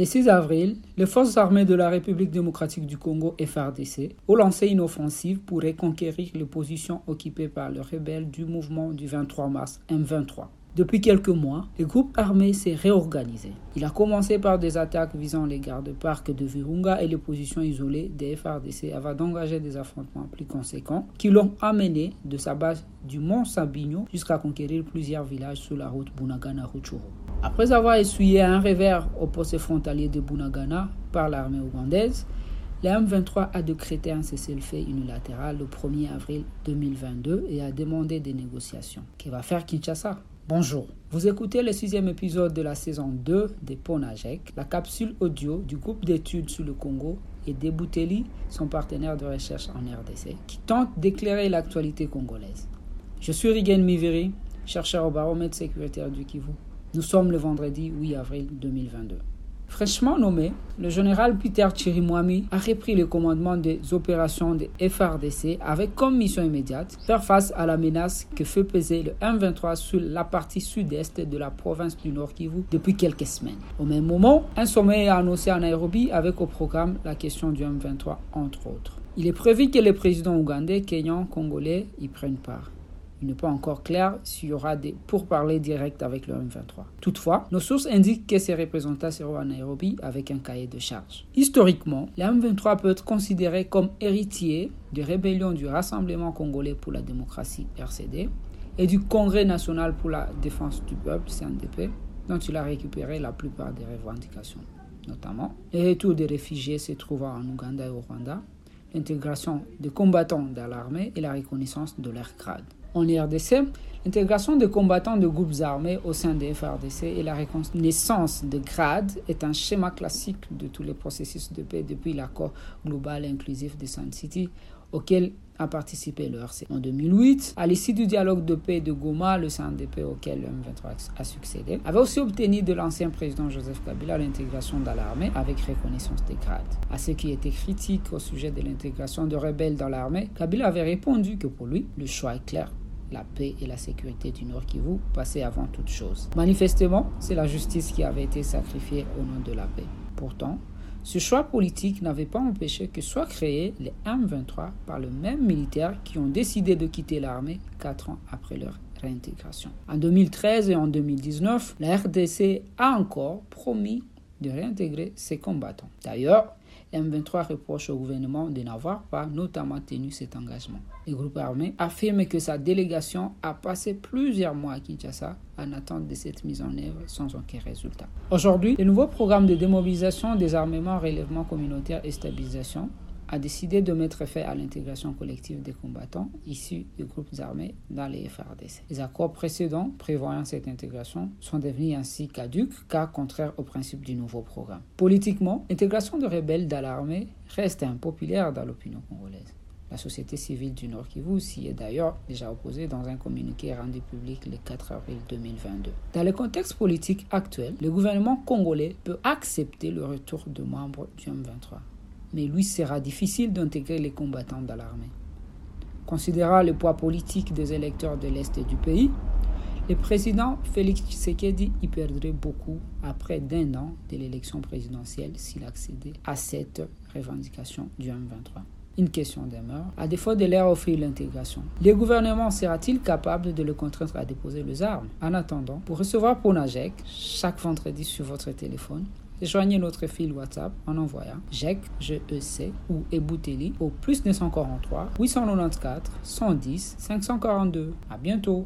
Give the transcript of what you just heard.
Le 6 avril, les forces armées de la République démocratique du Congo FRDC ont lancé une offensive pour reconquérir les positions occupées par les rebelles du mouvement du 23 mars M23. Depuis quelques mois, le groupe armé s'est réorganisé. Il a commencé par des attaques visant les gardes-parcs de Virunga et les positions isolées des FRDC avant d'engager des affrontements plus conséquents qui l'ont amené de sa base du mont Sabino jusqu'à conquérir plusieurs villages sur la route Bunagana-Ruchuru. Après avoir essuyé un revers au poste frontalier de Bunagana par l'armée ougandaise, la M23 a décrété un cessez-le-feu unilatéral le 1er avril 2022 et a demandé des négociations. Qu'est-ce va faire Kinshasa? Bonjour, vous écoutez le sixième épisode de la saison 2 de Ponajek, la capsule audio du groupe d'études sur le Congo et Debouteli, son partenaire de recherche en RDC, qui tente d'éclairer l'actualité congolaise. Je suis Rigen Miveri, chercheur au baromètre sécuritaire du Kivu. Nous sommes le vendredi 8 avril 2022. Fraîchement nommé, le général Peter Chirimwami a repris le commandement des opérations de FRDC avec comme mission immédiate faire face à la menace que fait peser le M23 sur la partie sud-est de la province du Nord Kivu depuis quelques semaines. Au même moment, un sommet est annoncé à Nairobi avec au programme la question du M23 entre autres. Il est prévu que les présidents ougandais, kenyans, congolais y prennent part. Il n'est pas encore clair s'il y aura des pourparlers directs avec le M23. Toutefois, nos sources indiquent que ces représentants seront à Nairobi avec un cahier de charges. Historiquement, le M23 peut être considéré comme héritier des rébellions du Rassemblement congolais pour la démocratie RCD et du Congrès national pour la défense du peuple CNDP, dont il a récupéré la plupart des revendications, notamment le retour des réfugiés se trouvant en Ouganda et au Rwanda, l'intégration des combattants dans l'armée et la reconnaissance de leur grade. En RDC, l'intégration des combattants de groupes armés au sein des FRDC et la reconnaissance de grades est un schéma classique de tous les processus de paix depuis l'accord global inclusif de Sun City auquel a participé le RC. En 2008, à l'issue du dialogue de paix de Goma, le CNDP auquel le M23 a succédé, avait aussi obtenu de l'ancien président Joseph Kabila l'intégration dans l'armée avec reconnaissance des grades. À ceux qui étaient critiques au sujet de l'intégration de rebelles dans l'armée, Kabila avait répondu que pour lui, le choix est clair la paix et la sécurité du Nord Kivu passaient avant toute chose. Manifestement, c'est la justice qui avait été sacrifiée au nom de la paix. Pourtant, ce choix politique n'avait pas empêché que soient créés les M23 par le même militaire qui ont décidé de quitter l'armée quatre ans après leur réintégration. En 2013 et en 2019, la RDC a encore promis de réintégrer ses combattants. D'ailleurs, M23 reproche au gouvernement de n'avoir pas notamment tenu cet engagement. Le groupe armé affirme que sa délégation a passé plusieurs mois à Kinshasa en attente de cette mise en œuvre sans aucun résultat. Aujourd'hui, le nouveau programme de démobilisation, désarmement, relèvement communautaire et stabilisation a décidé de mettre fin à l'intégration collective des combattants issus des groupes armés dans les FRDC. Les accords précédents prévoyant cette intégration sont devenus ainsi caducs car contraires au principe du nouveau programme. Politiquement, l'intégration de rebelles dans l'armée reste impopulaire dans l'opinion congolaise. La société civile du Nord Kivu s'y est d'ailleurs déjà opposée dans un communiqué rendu public le 4 avril 2022. Dans le contexte politique actuel, le gouvernement congolais peut accepter le retour de membres du M23 mais lui sera difficile d'intégrer les combattants dans l'armée. Considérant le poids politique des électeurs de l'Est du pays, le président Félix Tshisekedi y perdrait beaucoup après d'un an de l'élection présidentielle s'il accédait à cette revendication du M23. Une question demeure. À défaut de leur offrir l'intégration, le gouvernement sera-t-il capable de le contraindre à déposer les armes? En attendant, pour recevoir Ponajek chaque vendredi sur votre téléphone, Rejoignez notre fil WhatsApp en envoyant GEC, GEC ou Ebouteli au plus 943 894 110 542. À bientôt.